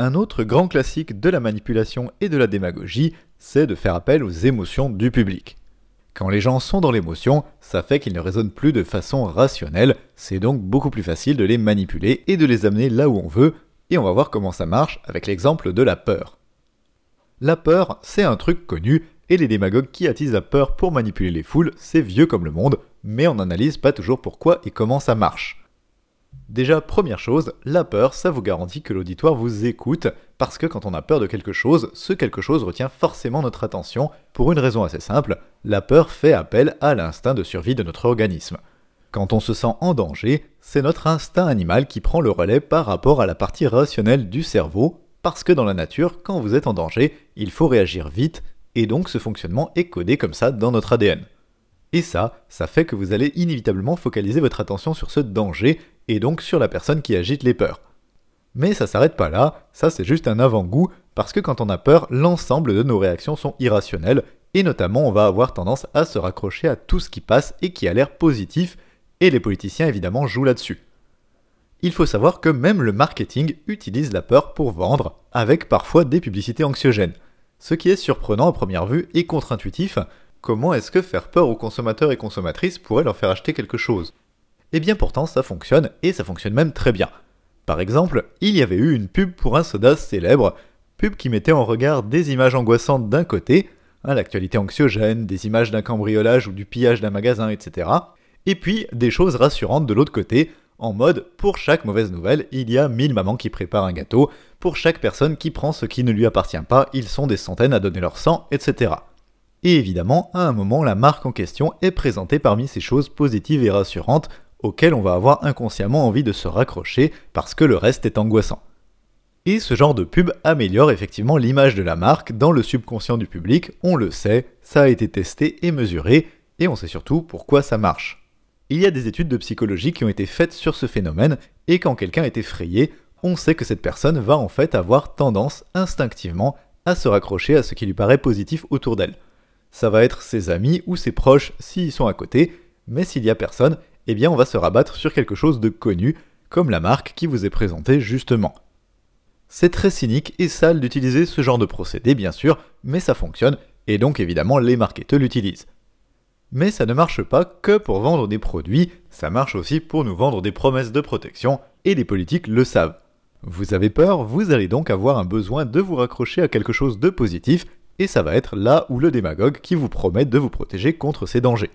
Un autre grand classique de la manipulation et de la démagogie, c'est de faire appel aux émotions du public. Quand les gens sont dans l'émotion, ça fait qu'ils ne raisonnent plus de façon rationnelle, c'est donc beaucoup plus facile de les manipuler et de les amener là où on veut, et on va voir comment ça marche avec l'exemple de la peur. La peur, c'est un truc connu, et les démagogues qui attisent la peur pour manipuler les foules, c'est vieux comme le monde, mais on n'analyse pas toujours pourquoi et comment ça marche. Déjà, première chose, la peur, ça vous garantit que l'auditoire vous écoute, parce que quand on a peur de quelque chose, ce quelque chose retient forcément notre attention, pour une raison assez simple, la peur fait appel à l'instinct de survie de notre organisme. Quand on se sent en danger, c'est notre instinct animal qui prend le relais par rapport à la partie rationnelle du cerveau, parce que dans la nature, quand vous êtes en danger, il faut réagir vite, et donc ce fonctionnement est codé comme ça dans notre ADN. Et ça, ça fait que vous allez inévitablement focaliser votre attention sur ce danger et donc sur la personne qui agite les peurs. Mais ça s'arrête pas là, ça c'est juste un avant-goût, parce que quand on a peur, l'ensemble de nos réactions sont irrationnelles, et notamment on va avoir tendance à se raccrocher à tout ce qui passe et qui a l'air positif, et les politiciens évidemment jouent là-dessus. Il faut savoir que même le marketing utilise la peur pour vendre, avec parfois des publicités anxiogènes. Ce qui est surprenant à première vue et contre-intuitif, comment est-ce que faire peur aux consommateurs et consommatrices pourrait leur faire acheter quelque chose? Et eh bien pourtant ça fonctionne, et ça fonctionne même très bien. Par exemple, il y avait eu une pub pour un soda célèbre, pub qui mettait en regard des images angoissantes d'un côté, hein, l'actualité anxiogène, des images d'un cambriolage ou du pillage d'un magasin, etc. Et puis des choses rassurantes de l'autre côté, en mode pour chaque mauvaise nouvelle, il y a mille mamans qui préparent un gâteau, pour chaque personne qui prend ce qui ne lui appartient pas, ils sont des centaines à donner leur sang, etc. Et évidemment, à un moment, la marque en question est présentée parmi ces choses positives et rassurantes auxquelles on va avoir inconsciemment envie de se raccrocher parce que le reste est angoissant. Et ce genre de pub améliore effectivement l'image de la marque dans le subconscient du public, on le sait, ça a été testé et mesuré, et on sait surtout pourquoi ça marche. Il y a des études de psychologie qui ont été faites sur ce phénomène, et quand quelqu'un est effrayé, on sait que cette personne va en fait avoir tendance instinctivement à se raccrocher à ce qui lui paraît positif autour d'elle ça va être ses amis ou ses proches s'ils sont à côté, mais s'il y a personne, eh bien on va se rabattre sur quelque chose de connu, comme la marque qui vous est présentée justement. C'est très cynique et sale d'utiliser ce genre de procédé bien sûr, mais ça fonctionne, et donc évidemment les marketeurs l'utilisent. Mais ça ne marche pas que pour vendre des produits, ça marche aussi pour nous vendre des promesses de protection, et les politiques le savent. Vous avez peur, vous allez donc avoir un besoin de vous raccrocher à quelque chose de positif et ça va être là où le démagogue qui vous promet de vous protéger contre ces dangers.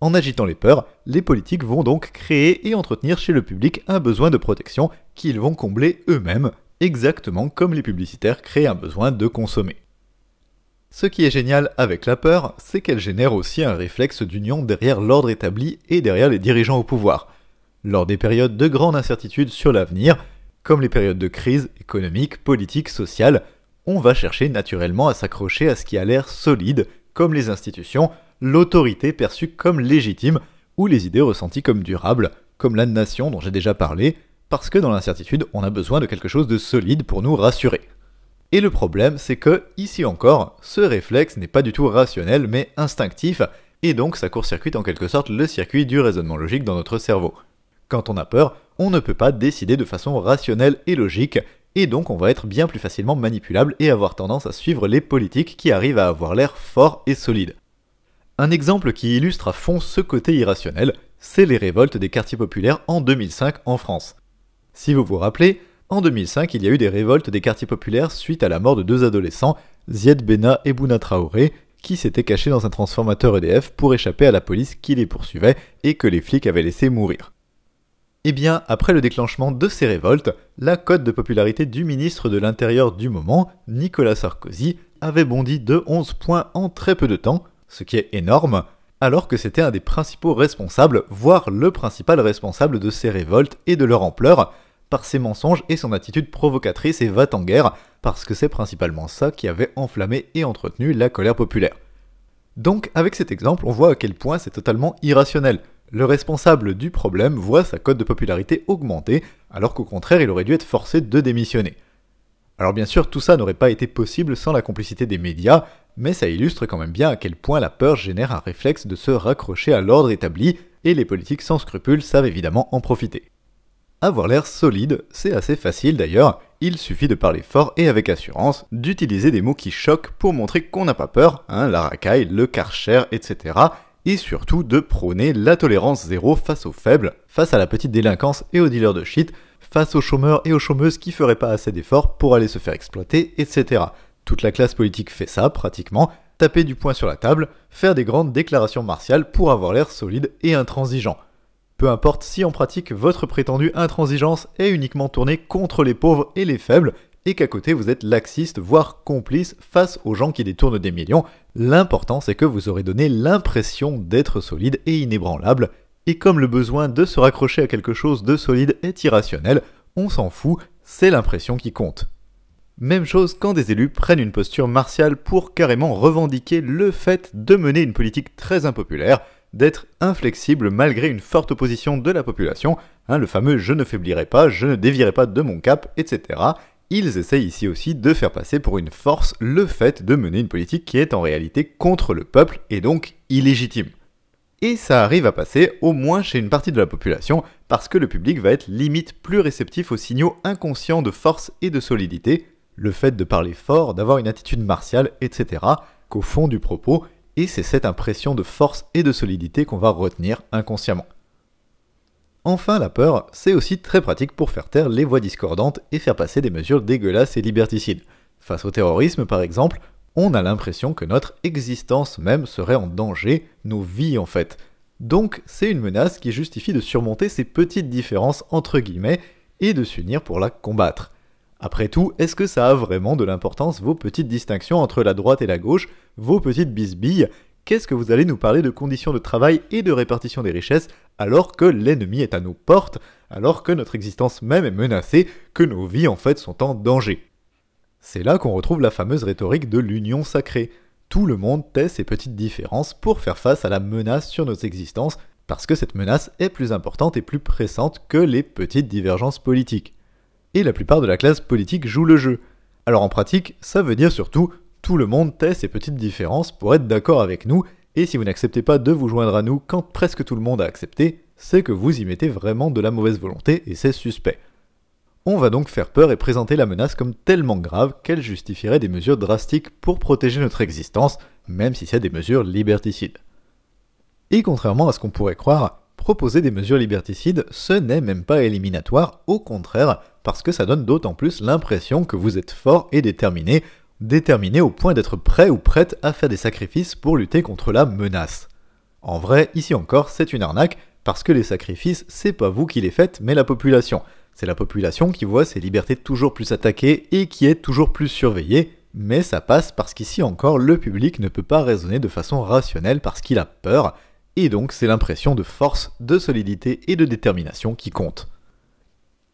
En agitant les peurs, les politiques vont donc créer et entretenir chez le public un besoin de protection qu'ils vont combler eux-mêmes, exactement comme les publicitaires créent un besoin de consommer. Ce qui est génial avec la peur, c'est qu'elle génère aussi un réflexe d'union derrière l'ordre établi et derrière les dirigeants au pouvoir. Lors des périodes de grande incertitude sur l'avenir, comme les périodes de crise économique, politique, sociale, on va chercher naturellement à s'accrocher à ce qui a l'air solide, comme les institutions, l'autorité perçue comme légitime, ou les idées ressenties comme durables, comme la nation dont j'ai déjà parlé, parce que dans l'incertitude, on a besoin de quelque chose de solide pour nous rassurer. Et le problème, c'est que, ici encore, ce réflexe n'est pas du tout rationnel, mais instinctif, et donc ça court-circuite en quelque sorte le circuit du raisonnement logique dans notre cerveau. Quand on a peur, on ne peut pas décider de façon rationnelle et logique, et donc on va être bien plus facilement manipulable et avoir tendance à suivre les politiques qui arrivent à avoir l'air fort et solide. Un exemple qui illustre à fond ce côté irrationnel, c'est les révoltes des quartiers populaires en 2005 en France. Si vous vous rappelez, en 2005, il y a eu des révoltes des quartiers populaires suite à la mort de deux adolescents, Zied Bena et Bouna Traoré, qui s'étaient cachés dans un transformateur EDF pour échapper à la police qui les poursuivait et que les flics avaient laissé mourir. Eh bien, après le déclenchement de ces révoltes, la cote de popularité du ministre de l'Intérieur du moment, Nicolas Sarkozy, avait bondi de 11 points en très peu de temps, ce qui est énorme, alors que c'était un des principaux responsables, voire le principal responsable de ces révoltes et de leur ampleur, par ses mensonges et son attitude provocatrice et va en guerre, parce que c'est principalement ça qui avait enflammé et entretenu la colère populaire. Donc, avec cet exemple, on voit à quel point c'est totalement irrationnel le responsable du problème voit sa cote de popularité augmenter, alors qu'au contraire il aurait dû être forcé de démissionner. Alors bien sûr, tout ça n'aurait pas été possible sans la complicité des médias, mais ça illustre quand même bien à quel point la peur génère un réflexe de se raccrocher à l'ordre établi, et les politiques sans scrupules savent évidemment en profiter. Avoir l'air solide, c'est assez facile d'ailleurs, il suffit de parler fort et avec assurance, d'utiliser des mots qui choquent pour montrer qu'on n'a pas peur, hein, la racaille, le karcher, etc. Et surtout de prôner la tolérance zéro face aux faibles, face à la petite délinquance et aux dealers de shit, face aux chômeurs et aux chômeuses qui feraient pas assez d'efforts pour aller se faire exploiter, etc. Toute la classe politique fait ça, pratiquement, taper du poing sur la table, faire des grandes déclarations martiales pour avoir l'air solide et intransigeant. Peu importe si en pratique votre prétendue intransigeance est uniquement tournée contre les pauvres et les faibles, et qu'à côté vous êtes laxiste, voire complice face aux gens qui détournent des millions, l'important c'est que vous aurez donné l'impression d'être solide et inébranlable, et comme le besoin de se raccrocher à quelque chose de solide est irrationnel, on s'en fout, c'est l'impression qui compte. Même chose quand des élus prennent une posture martiale pour carrément revendiquer le fait de mener une politique très impopulaire, d'être inflexible malgré une forte opposition de la population, hein, le fameux je ne faiblirai pas, je ne dévierai pas de mon cap, etc. Ils essayent ici aussi de faire passer pour une force le fait de mener une politique qui est en réalité contre le peuple et donc illégitime. Et ça arrive à passer au moins chez une partie de la population parce que le public va être limite plus réceptif aux signaux inconscients de force et de solidité, le fait de parler fort, d'avoir une attitude martiale, etc., qu'au fond du propos, et c'est cette impression de force et de solidité qu'on va retenir inconsciemment. Enfin, la peur, c'est aussi très pratique pour faire taire les voix discordantes et faire passer des mesures dégueulasses et liberticides. Face au terrorisme, par exemple, on a l'impression que notre existence même serait en danger, nos vies en fait. Donc, c'est une menace qui justifie de surmonter ces petites différences entre guillemets et de s'unir pour la combattre. Après tout, est-ce que ça a vraiment de l'importance vos petites distinctions entre la droite et la gauche, vos petites bisbilles Qu'est-ce que vous allez nous parler de conditions de travail et de répartition des richesses alors que l'ennemi est à nos portes, alors que notre existence même est menacée, que nos vies en fait sont en danger? C'est là qu'on retrouve la fameuse rhétorique de l'union sacrée. Tout le monde tait ces petites différences pour faire face à la menace sur nos existences, parce que cette menace est plus importante et plus pressante que les petites divergences politiques et la plupart de la classe politique joue le jeu. Alors en pratique, ça veut dire surtout tout le monde tait ces petites différences pour être d'accord avec nous, et si vous n'acceptez pas de vous joindre à nous quand presque tout le monde a accepté, c'est que vous y mettez vraiment de la mauvaise volonté et c'est suspect. On va donc faire peur et présenter la menace comme tellement grave qu'elle justifierait des mesures drastiques pour protéger notre existence, même si c'est des mesures liberticides. Et contrairement à ce qu'on pourrait croire, proposer des mesures liberticides, ce n'est même pas éliminatoire, au contraire, parce que ça donne d'autant plus l'impression que vous êtes fort et déterminé, déterminé au point d'être prêt ou prête à faire des sacrifices pour lutter contre la menace. En vrai, ici encore, c'est une arnaque, parce que les sacrifices, c'est pas vous qui les faites, mais la population. C'est la population qui voit ses libertés toujours plus attaquées et qui est toujours plus surveillée, mais ça passe parce qu'ici encore, le public ne peut pas raisonner de façon rationnelle parce qu'il a peur, et donc c'est l'impression de force, de solidité et de détermination qui compte.